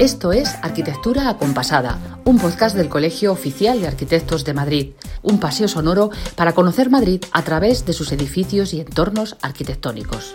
Esto es Arquitectura Acompasada, un podcast del Colegio Oficial de Arquitectos de Madrid, un paseo sonoro para conocer Madrid a través de sus edificios y entornos arquitectónicos.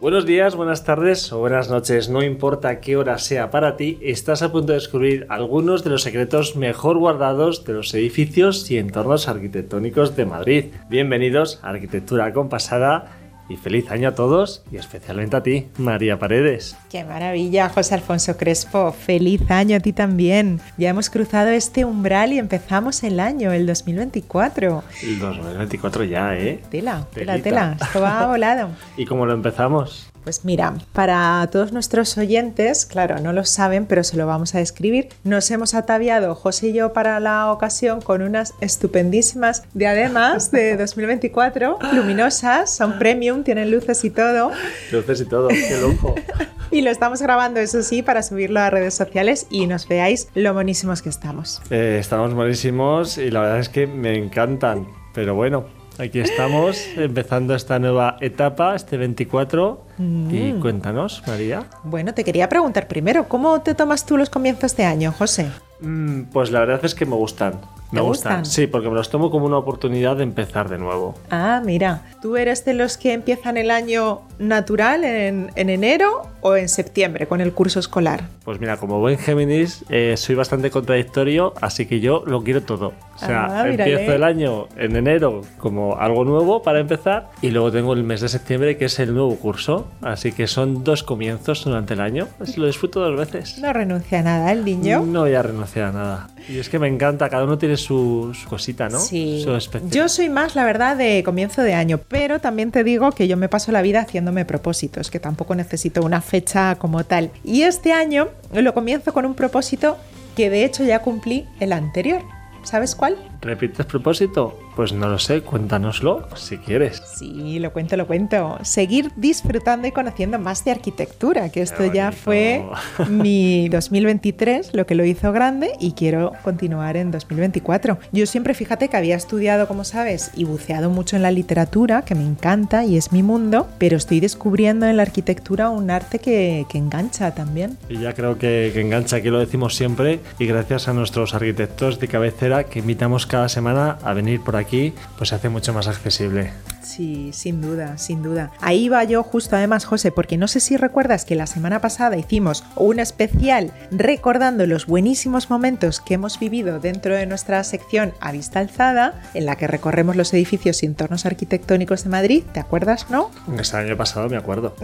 Buenos días, buenas tardes o buenas noches, no importa qué hora sea para ti, estás a punto de descubrir algunos de los secretos mejor guardados de los edificios y entornos arquitectónicos de Madrid. Bienvenidos a Arquitectura Acompasada y feliz año a todos y especialmente a ti, María Paredes. Qué maravilla, José Alfonso Crespo. Feliz año a ti también. Ya hemos cruzado este umbral y empezamos el año, el 2024. El 2024 ya, ¿eh? Tela, tela, tela. Esto va volado. ¿Y cómo lo empezamos? Pues mira, para todos nuestros oyentes, claro, no lo saben, pero se lo vamos a describir. Nos hemos ataviado, José y yo, para la ocasión con unas estupendísimas diademas de 2024, luminosas, son premium, tienen luces y todo. Luces y todo, qué lujo. y lo estamos grabando, eso sí, para subirlo a redes sociales y nos veáis lo buenísimos que estamos. Eh, estamos buenísimos y la verdad es que me encantan, pero bueno, Aquí estamos empezando esta nueva etapa, este 24. Y mm. cuéntanos, María. Bueno, te quería preguntar primero, ¿cómo te tomas tú los comienzos de año, José? Mm, pues la verdad es que me gustan. Me gustan? Sí, porque me los tomo como una oportunidad de empezar de nuevo. Ah, mira, ¿tú eres de los que empiezan el año natural en, enero o en septiembre con el curso escolar? Pues mira, como buen Géminis, eh, soy bastante contradictorio, así que yo lo quiero todo. O sea, ah, empiezo el año en enero como algo nuevo para empezar y luego tengo el mes de septiembre que es el nuevo curso. Así que son dos comienzos durante el año. Pues lo disfruto dos veces. No renuncia a nada el niño. No voy a renunciar a nada. Y es que me encanta, cada uno tiene su, cosita, ¿no? Sí. yo soy más, la verdad, de comienzo de año, pero también te digo que yo me paso la vida haciéndome propósitos, que tampoco necesito una fecha como tal. Y este año lo comienzo con un propósito que de hecho ya cumplí el anterior. ¿Sabes cuál? ¿Repites propósito? Pues no lo sé, cuéntanoslo si quieres. Sí, lo cuento, lo cuento. Seguir disfrutando y conociendo más de arquitectura, que esto ya fue mi 2023, lo que lo hizo grande y quiero continuar en 2024. Yo siempre, fíjate que había estudiado, como sabes, y buceado mucho en la literatura, que me encanta y es mi mundo, pero estoy descubriendo en la arquitectura un arte que, engancha también. Y ya creo que, que engancha, aquí lo decimos siempre, y gracias a nuestros arquitectos de cabecera que invitamos cada semana a venir por aquí, pues se hace mucho más accesible. Sí, sin duda, sin duda. Ahí va yo justo además, José, porque no sé si recuerdas que la semana pasada hicimos un especial recordando los buenísimos momentos que hemos vivido dentro de nuestra sección a vista alzada, en la que recorremos los edificios y entornos arquitectónicos de Madrid. ¿Te acuerdas, no? Este año pasado me acuerdo.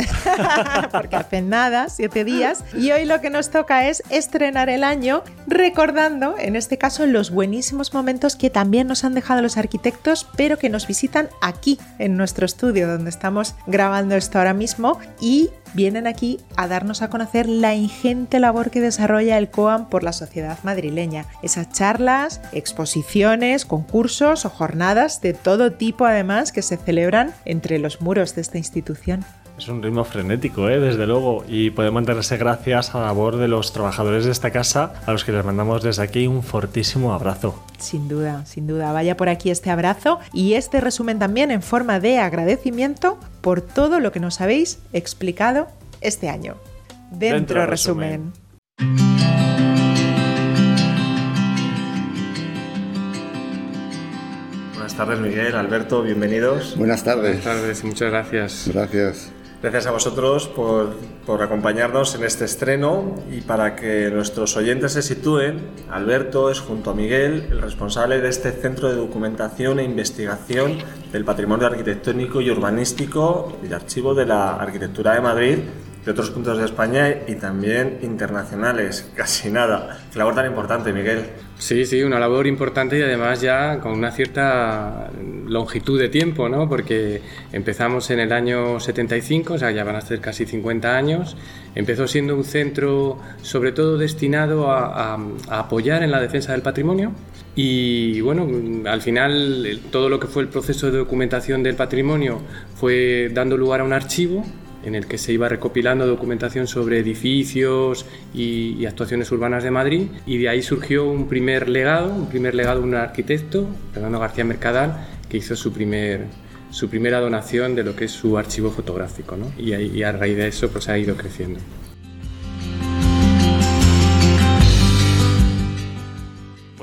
porque hace nada, siete días. Y hoy lo que nos toca es estrenar el año recordando, en este caso, los buenísimos momentos que también nos han dejado los arquitectos, pero que nos visitan aquí en nuestro estudio donde estamos grabando esto ahora mismo y vienen aquí a darnos a conocer la ingente labor que desarrolla el COAM por la sociedad madrileña. Esas charlas, exposiciones, concursos o jornadas de todo tipo además que se celebran entre los muros de esta institución. Es un ritmo frenético, ¿eh? desde luego, y puede mantenerse gracias a la labor de los trabajadores de esta casa, a los que les mandamos desde aquí un fortísimo abrazo. Sin duda, sin duda. Vaya por aquí este abrazo y este resumen también en forma de agradecimiento por todo lo que nos habéis explicado este año. Dentro, resumen. Buenas tardes, Miguel, Alberto, bienvenidos. Buenas tardes. Buenas tardes muchas gracias. Gracias. Gracias a vosotros por, por, acompañarnos en este estreno y para que nuestros oyentes se sitúen, Alberto es junto a Miguel el responsable de este Centro de Documentación e Investigación del Patrimonio Arquitectónico y Urbanístico y Archivo de la Arquitectura de Madrid de otros puntos de España y también internacionales, casi nada. Qué labor tan importante, Miguel. Sí, sí, una labor importante y además ya con una cierta longitud de tiempo, ¿no? Porque empezamos en el año 75, o sea, ya van a ser casi 50 años. Empezó siendo un centro sobre todo destinado a, a apoyar en la defensa del patrimonio. Y bueno, al final todo lo que fue el proceso de documentación del patrimonio fue dando lugar a un archivo en el que se iba recopilando documentación sobre edificios y, actuaciones urbanas de Madrid y de ahí surgió un primer legado, un primer legado de un arquitecto, Fernando García Mercadal, que hizo su primer su primera donación de lo que es su archivo fotográfico, ¿no? y, y a raíz de eso pues ha ido creciendo.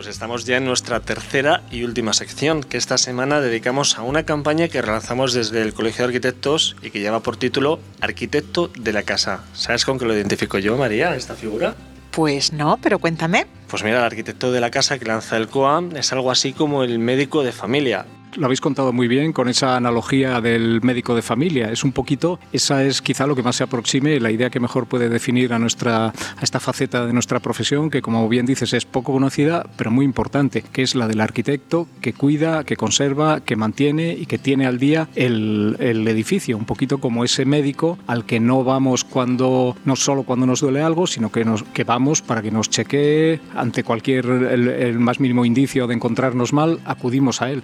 Pues estamos ya en nuestra tercera y última sección, que esta semana dedicamos a una campaña que realizamos desde el Colegio de Arquitectos y que lleva por título Arquitecto de la Casa. ¿Sabes con qué lo identifico yo, María, esta figura? Pues no, pero cuéntame. Pues mira, el arquitecto de la casa que lanza el COAM es algo así como el médico de familia lo habéis contado muy bien con esa analogía del médico de familia. Es un poquito, esa es quizá lo que más se aproxime, la idea que mejor puede definir a, nuestra, a esta faceta de nuestra profesión, que como bien dices es poco conocida, pero muy importante, que es la del arquitecto que cuida, que conserva, que mantiene y que tiene al día el, el edificio. Un poquito como ese médico al que no vamos cuando, no solo cuando nos duele algo, sino que, nos, que vamos para que nos chequee ante cualquier, el, el más mínimo indicio de encontrarnos mal, acudimos a él.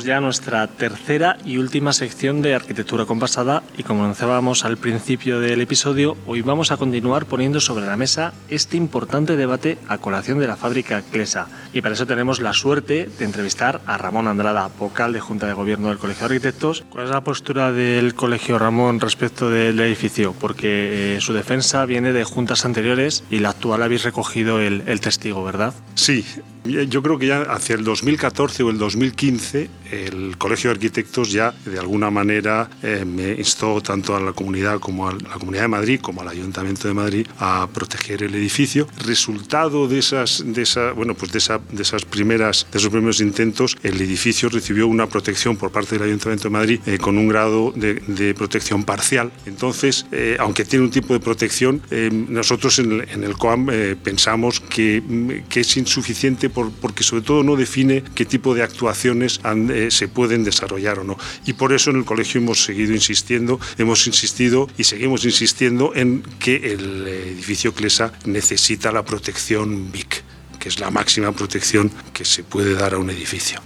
Ya nuestra tercera y última sección de arquitectura compasada y como anunciábamos al principio del episodio, hoy vamos a continuar poniendo sobre la mesa este importante debate a colación de la fábrica Clesa. Y para eso tenemos la suerte de entrevistar a Ramón Andrada, vocal de Junta de Gobierno del Colegio de Arquitectos. ¿Cuál es la postura del Colegio Ramón respecto del edificio? Porque eh, su defensa viene de juntas anteriores y la actual habéis recogido el, el testigo, ¿verdad? Sí, yo creo que ya hacia el 2014 o el 2015 el Colegio de Arquitectos ya de alguna manera eh, instó tanto a la comunidad como a la Comunidad de Madrid como al Ayuntamiento de Madrid a proteger el edificio. Resultado de esas, de esa, bueno, pues de, esa, de esas primeras, de esos primeros intentos, el edificio recibió una protección por parte del Ayuntamiento de Madrid eh, con un grado de, protección parcial. Entonces, eh, aunque tiene un tipo de protección, nosotros en en el COAM pensamos que, que es insuficiente porque sobre todo no define qué tipo de actuaciones eh, se pueden desarrollar o no. Y por eso en el colegio hemos seguido insistiendo, hemos insistido y seguimos insistiendo en que el edificio CLESA necesita la protección BIC, que es la máxima protección que se puede dar a un edificio.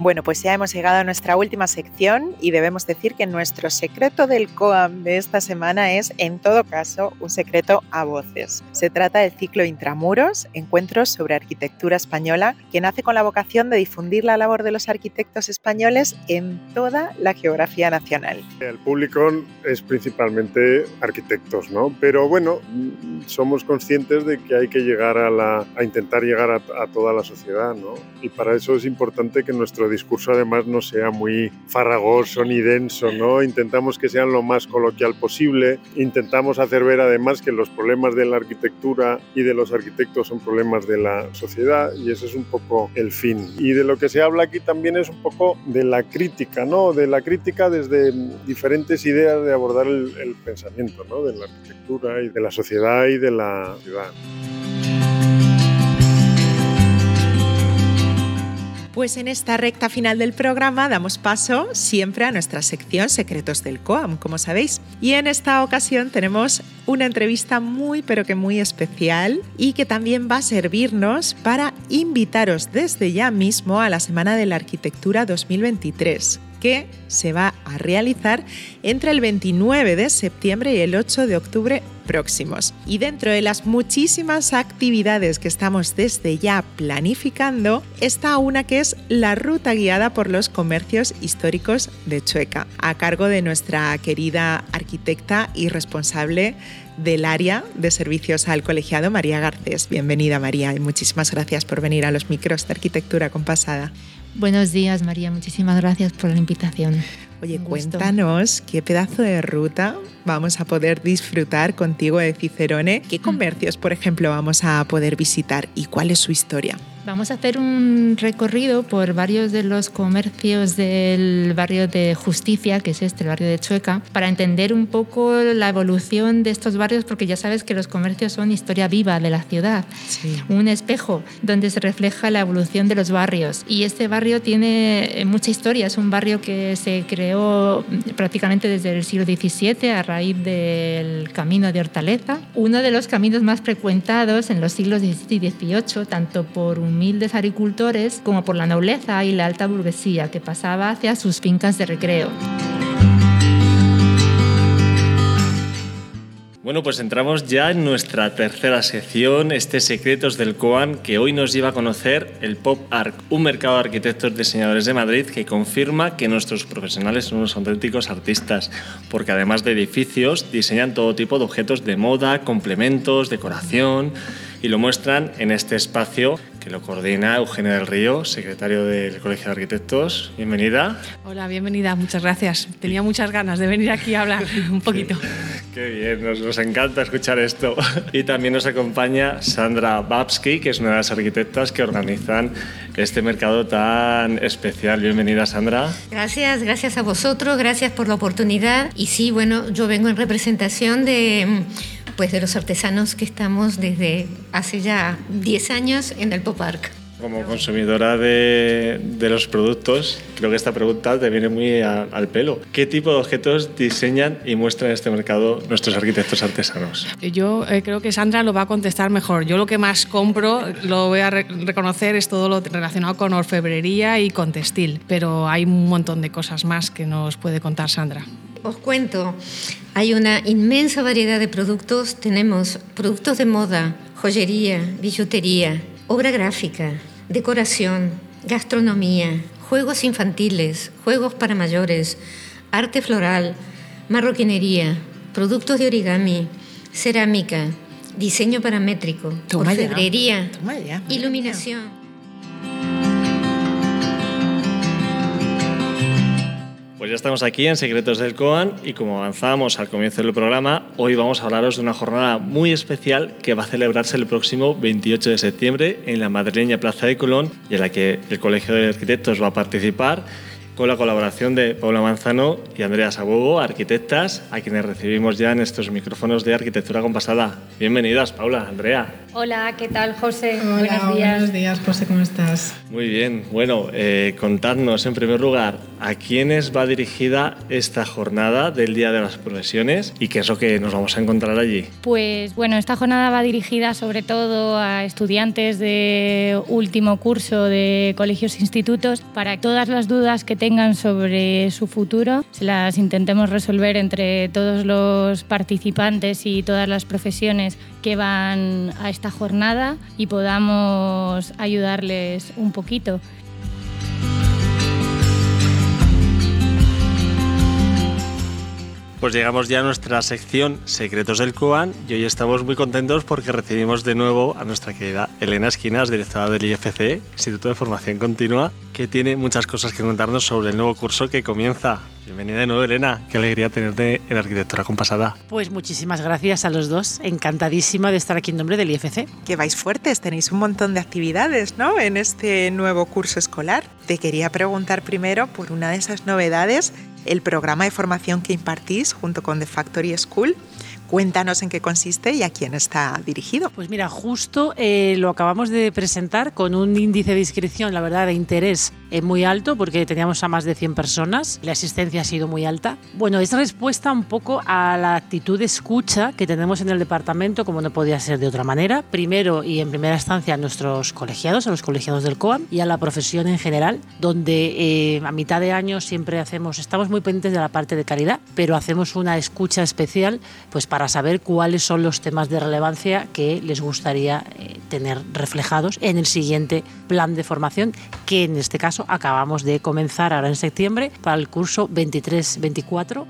Bueno, pues ya hemos llegado a nuestra última sección y debemos decir que nuestro secreto del COAM de esta semana es, en todo caso, un secreto a voces. Se trata del ciclo Intramuros, Encuentros sobre Arquitectura Española, que nace con la vocación de difundir la labor de los arquitectos españoles en toda la geografía nacional. El público es principalmente arquitectos, ¿no? Pero bueno, somos conscientes de que hay que llegar a, la, a intentar llegar a, a toda la sociedad, ¿no? Y para eso es importante que nuestro discurso además no sea muy farragoso ni denso, ¿no? Intentamos que sean lo más coloquial posible, intentamos hacer ver además que los problemas de la arquitectura y de los arquitectos son problemas de la sociedad y ese es un poco el fin. Y de lo que se habla aquí también es un poco de la crítica, ¿no? De la crítica desde diferentes ideas de abordar el, el pensamiento, ¿no? De la arquitectura y de la sociedad y de la ciudad. Pues en esta recta final del programa damos paso siempre a nuestra sección Secretos del COAM, como sabéis. Y en esta ocasión tenemos una entrevista muy pero que muy especial y que también va a servirnos para invitaros desde ya mismo a la Semana de la Arquitectura 2023 que se va a realizar entre el 29 de septiembre y el 8 de octubre próximos. Y dentro de las muchísimas actividades que estamos desde ya planificando, está una que es la ruta guiada por los comercios históricos de Chueca, a cargo de nuestra querida arquitecta y responsable del área de servicios al colegiado, María Garcés. Bienvenida María y muchísimas gracias por venir a los micros de arquitectura compasada. Buenos días, María. Muchísimas gracias por la invitación. Oye, cuéntanos qué pedazo de ruta vamos a poder disfrutar contigo de Cicerone. ¿Qué mm. comercios, por ejemplo, vamos a poder visitar y cuál es su historia? Vamos a hacer un recorrido por varios de los comercios del barrio de Justicia, que es este, el barrio de Chueca, para entender un poco la evolución de estos barrios, porque ya sabes que los comercios son historia viva de la ciudad, un espejo donde se refleja la evolución de los barrios. Y este barrio tiene mucha historia, es un barrio que se creó prácticamente desde el siglo XVII a raíz del camino de Hortaleza, uno de los caminos más frecuentados en los siglos XVII y XVIII, tanto por humildes agricultores como por la nobleza y la alta burguesía que pasaba hacia sus fincas de recreo. Bueno, pues entramos ya en nuestra tercera sección, este Secretos del COAN, que hoy nos lleva a conocer el Pop Art, un mercado de arquitectos diseñadores de Madrid que confirma que nuestros profesionales son unos auténticos artistas, porque además de edificios, diseñan todo tipo de objetos de moda, complementos, decoración, y lo muestran en este espacio que lo coordina Eugenia del Río, secretario del Colegio de Arquitectos. Bienvenida. Hola, bienvenida, muchas gracias. Tenía muchas ganas de venir aquí a hablar un poquito. Qué bien, nos, nos, encanta escuchar esto. Y también nos acompaña Sandra Babsky, que es una de las arquitectas que organizan este mercado tan especial. Bienvenida, Sandra. Gracias, gracias a vosotros, gracias por la oportunidad. Y sí, bueno, yo vengo en representación de pues de los artesanos que estamos desde hace ya 10 años en el Pop Arc. Como consumidora de, de, los productos, creo que esta pregunta te viene muy a, al pelo. ¿Qué tipo de objetos diseñan y muestran en este mercado nuestros arquitectos artesanos? Yo eh, creo que Sandra lo va a contestar mejor. Yo lo que más compro, lo voy a re reconocer, es todo lo relacionado con orfebrería y con textil, pero hay un montón de cosas más que nos puede contar Sandra. Os cuento, hay una inmensa variedad de productos. Tenemos productos de moda, joyería, billutería, obra gráfica, decoración, gastronomía, juegos infantiles, juegos para mayores, arte floral, marroquinería, productos de origami, cerámica, diseño paramétrico, orfebrería, iluminación. Pues ya estamos aquí en Secretos del COAN y como avanzábamos al comienzo del programa, hoy vamos a hablaros de una jornada muy especial que va a celebrarse el próximo 28 de septiembre en la madrileña Plaza de Colón y en la que el Colegio de Arquitectos va a participar con la colaboración de Paula Manzano y Andrea Sabogo, arquitectas, a quienes recibimos ya en estos micrófonos de Arquitectura Compasada. Bienvenidas, Paula, Andrea. Hola, ¿qué tal, José? Hola, buenos días. Buenos días, José, ¿cómo estás? Muy bien. Bueno, eh, contadnos en primer lugar a quiénes va dirigida esta jornada del Día de las Profesiones y qué es lo que nos vamos a encontrar allí. Pues bueno, esta jornada va dirigida sobre todo a estudiantes de último curso de colegios e institutos para todas las dudas que tengan sobre su futuro se las intentemos resolver entre todos los participantes y todas las profesiones que van a esta jornada y podamos ayudarles un poquito. Pues llegamos ya a nuestra sección Secretos del COAN y hoy estamos muy contentos porque recibimos de nuevo a nuestra querida Elena Esquinas, directora del IFC, Instituto de Formación Continua, que tiene muchas cosas que contarnos sobre el nuevo curso que comienza. Bienvenida de nuevo, Elena. Qué alegría tenerte en Arquitectura Compasada. Pues muchísimas gracias a los dos. Encantadísima de estar aquí en nombre del IFC. Que vais fuertes, tenéis un montón de actividades, ¿no? En este nuevo curso escolar. Te quería preguntar primero por una de esas novedades, el programa de formación que impartís junto con The Factory School. Cuéntanos en qué consiste y a quién está dirigido. Pues mira, justo eh, lo acabamos de presentar con un índice de inscripción, la verdad, de interés eh, muy alto, porque teníamos a más de 100 personas. La asistencia ha sido muy alta. Bueno, es respuesta un poco a la actitud de escucha que tenemos en el departamento, como no podía ser de otra manera. Primero y en primera instancia a nuestros colegiados, a los colegiados del COAM y a la profesión en general, donde eh, a mitad de año siempre hacemos, estamos muy pendientes de la parte de calidad, pero hacemos una escucha especial pues para saber cuáles son los temas de relevancia que les gustaría eh, tener reflejados en el siguiente plan de formación, que en este caso acabamos de comenzar ahora en septiembre para el curso 23-24.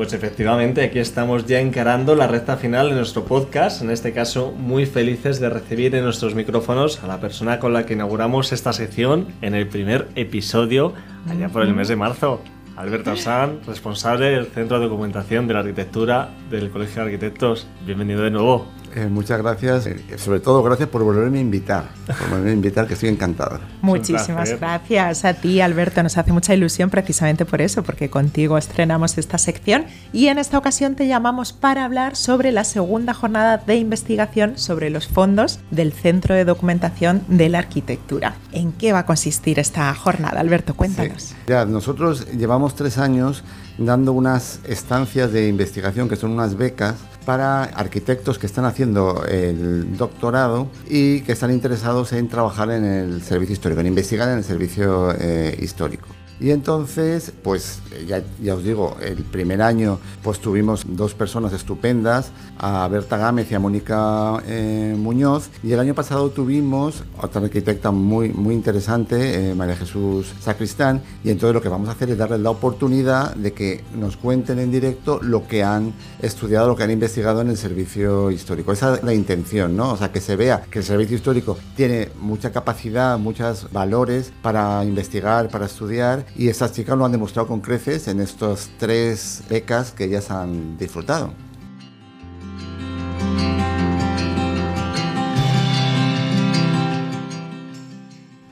Pues efectivamente, aquí estamos ya encarando la recta final de nuestro podcast, en este caso muy felices de recibir en nuestros micrófonos a la persona con la que inauguramos esta sección en el primer episodio allá por el mes de marzo. Alberto San, responsable del Centro de Documentación de la Arquitectura del Colegio de Arquitectos. Bienvenido de nuevo. Eh, muchas gracias. Eh, sobre todo, gracias por volverme a invitar. Por volverme a invitar, que estoy encantado. Muchísimas gracias a ti, Alberto. Nos hace mucha ilusión precisamente por eso, porque contigo estrenamos esta sección y en esta ocasión te llamamos para hablar sobre la segunda jornada de investigación sobre los fondos del Centro de Documentación de la Arquitectura. ¿En qué va a consistir esta jornada, Alberto? Cuéntanos. Sí. Ya, nosotros llevamos tres años dando unas estancias de investigación que son unas becas para arquitectos que están haciendo el doctorado y que están interesados en trabajar en el servicio histórico, en investigar en el servicio eh, histórico. Y entonces, pues ya, ya os digo, el primer año pues tuvimos dos personas estupendas, a Berta Gámez y a Mónica eh, Muñoz, y el año pasado tuvimos otra arquitecta muy, muy interesante, eh, María Jesús Sacristán, y entonces lo que vamos a hacer es darles la oportunidad de que nos cuenten en directo lo que han estudiado, lo que han investigado en el servicio histórico. Esa es la intención, ¿no? O sea, que se vea que el servicio histórico tiene mucha capacidad, muchos valores para investigar, para estudiar, y estas chicas lo han demostrado con creces en estos tres becas que ellas han disfrutado.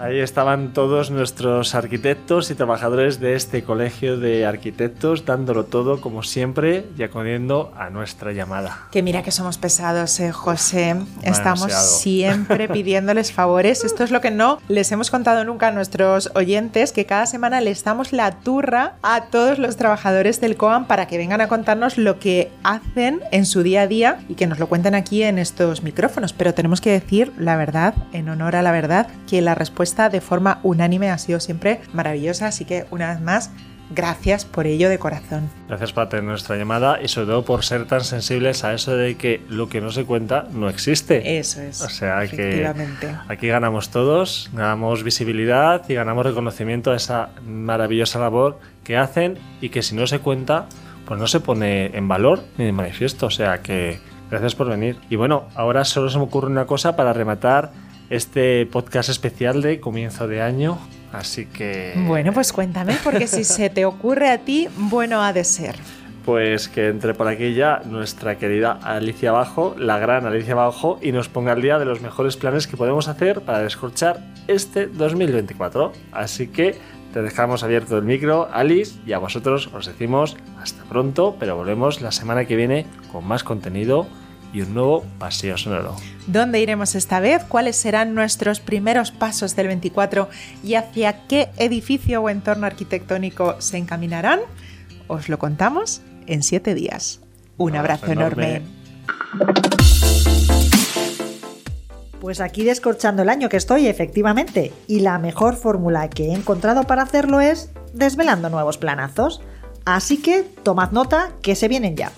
Ahí estaban todos nuestros arquitectos y trabajadores de este colegio de arquitectos dándolo todo como siempre y acudiendo a nuestra llamada. Que mira que somos pesados, eh, José. Estamos siempre pidiéndoles favores. Esto es lo que no les hemos contado nunca a nuestros oyentes, que cada semana les damos la turra a todos los trabajadores del COAM para que vengan a contarnos lo que hacen en su día a día y que nos lo cuenten aquí en estos micrófonos. Pero tenemos que decir la verdad, en honor a la verdad, que la respuesta de forma unánime ha sido siempre maravillosa, así que una vez más, gracias por ello de corazón. Gracias por tener nuestra llamada y sobre todo por ser tan sensibles a eso de que lo que no se cuenta no existe. Eso es. O sea que aquí ganamos todos, ganamos visibilidad y ganamos reconocimiento a esa maravillosa labor que hacen y que si no se cuenta, pues no se pone en valor ni de manifiesto. O sea que gracias por venir. Y bueno, ahora solo se me ocurre una cosa para rematar este podcast especial de comienzo de año. Así que... Bueno, pues cuéntame, porque si se te ocurre a ti, bueno ha de ser. Pues que entre por aquí ya nuestra querida Alicia Bajo, la gran Alicia Bajo, y nos ponga al día de los mejores planes que podemos hacer para descorchar este 2024. Así que te dejamos abierto el micro, Alice, y a vosotros os decimos hasta pronto, pero volvemos la semana que viene con más contenido y un nuevo paseo sonoro. ¿Dónde iremos esta vez? ¿Cuáles serán nuestros primeros pasos del 24 y hacia qué edificio o entorno arquitectónico se encaminarán? Os lo contamos en siete días. Un abrazo, enorme. Pues aquí descorchando el año que estoy, efectivamente. Y la mejor fórmula que he encontrado para hacerlo es desvelando nuevos planazos. Así que tomad nota que se vienen ya.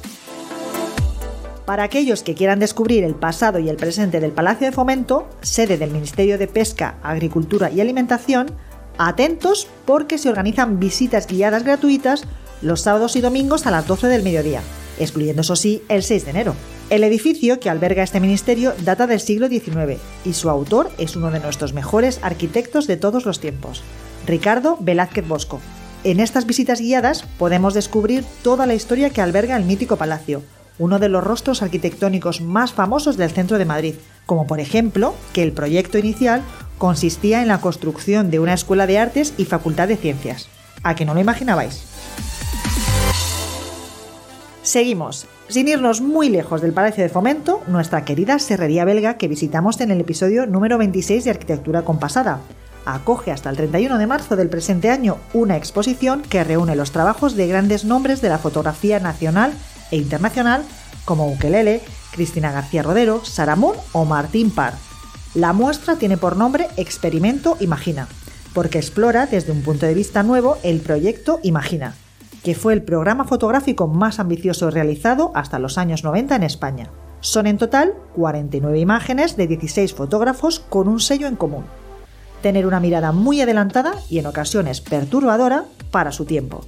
Para aquellos que quieran descubrir el pasado y el presente del Palacio de Fomento, sede del Ministerio de Pesca, Agricultura y Alimentación, atentos porque se organizan visitas guiadas gratuitas los sábados y domingos a las 12 del mediodía, excluyendo eso sí el 6 de enero. El edificio que alberga este ministerio data del siglo XIX y su autor es uno de nuestros mejores arquitectos de todos los tiempos, Ricardo Velázquez Bosco. En estas visitas guiadas podemos descubrir toda la historia que alberga el mítico palacio, uno de los rostros arquitectónicos más famosos del centro de Madrid, como por ejemplo que el proyecto inicial consistía en la construcción de una escuela de artes y facultad de ciencias. ¿A que no lo imaginabais? Seguimos. Sin irnos muy lejos del Palacio de Fomento, nuestra querida Serrería Belga que visitamos en el episodio número 26 de Arquitectura Compasada. Acoge hasta el 31 de marzo del presente año una exposición que reúne los trabajos de grandes nombres de la fotografía nacional e internacional como Ukelele, Cristina García Rodero, Saramón o Martín Parr. La muestra tiene por nombre Experimento Imagina, porque explora desde un punto de vista nuevo el proyecto Imagina, que fue el programa fotográfico más ambicioso realizado hasta los años 90 en España. Son en total 49 imágenes de 16 fotógrafos con un sello en común. Tener una mirada muy adelantada y en ocasiones perturbadora para su tiempo,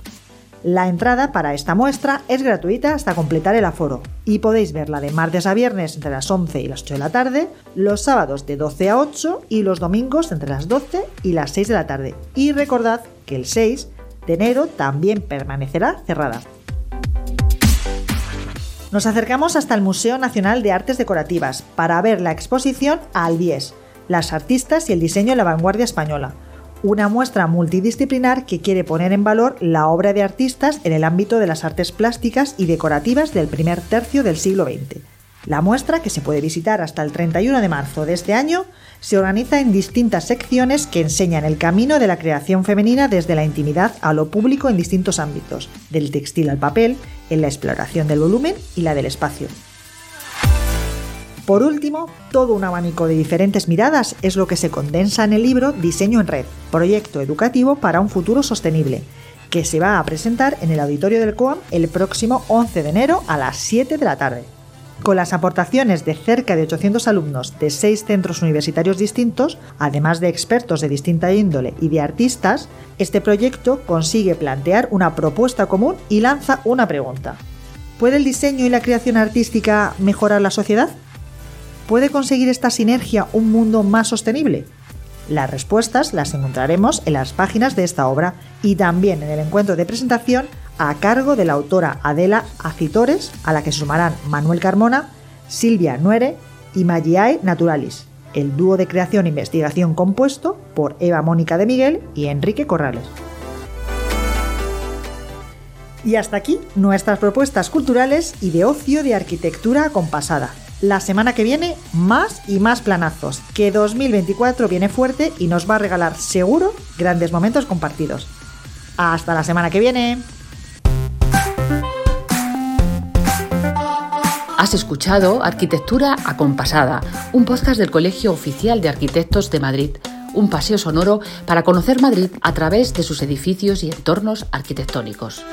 la entrada para esta muestra es gratuita hasta completar el aforo y podéis verla de martes a viernes entre las 11 y las 8 de la tarde, los sábados de 12 a 8 y los domingos entre las 12 y las 6 de la tarde. Y recordad que el 6 de enero también permanecerá cerrada. Nos acercamos hasta el Museo Nacional de Artes Decorativas para ver la exposición Albies, las artistas y el diseño en la vanguardia española una muestra multidisciplinar que quiere poner en valor la obra de artistas en el ámbito de las artes plásticas y decorativas del primer tercio del siglo XX. La muestra, que se puede visitar hasta el 31 de marzo de este año, se organiza en distintas secciones que enseñan el camino de la creación femenina desde la intimidad a lo público en distintos ámbitos, del textil al papel, en la exploración del volumen y la del espacio. Por último, todo un abanico de diferentes miradas es lo que se condensa en el libro Diseño en Red, proyecto educativo para un futuro sostenible, que se va a presentar en el auditorio del COAM el próximo 11 de enero a las 7 de la tarde. Con las aportaciones de cerca de 800 alumnos de seis centros universitarios distintos, además de expertos de distinta índole y de artistas, este proyecto consigue plantear una propuesta común y lanza una pregunta. ¿Puede el diseño y la creación artística mejorar la sociedad? ¿Puede conseguir esta sinergia un mundo más sostenible? Las respuestas las encontraremos en las páginas de esta obra y también en el encuentro de presentación a cargo de la autora Adela Acitores, a la que sumarán Manuel Carmona, Silvia Nuere y Magiae Naturalis, el dúo de creación e investigación compuesto por Eva Mónica de Miguel y Enrique Corrales. Y hasta aquí nuestras propuestas culturales y de ocio de arquitectura acompasada. La semana que viene, más y más planazos, que 2024 viene fuerte y nos va a regalar seguro grandes momentos compartidos. Hasta la semana que viene. Has escuchado Arquitectura Acompasada, un podcast del Colegio Oficial de Arquitectos de Madrid, un paseo sonoro para conocer Madrid a través de sus edificios y entornos arquitectónicos.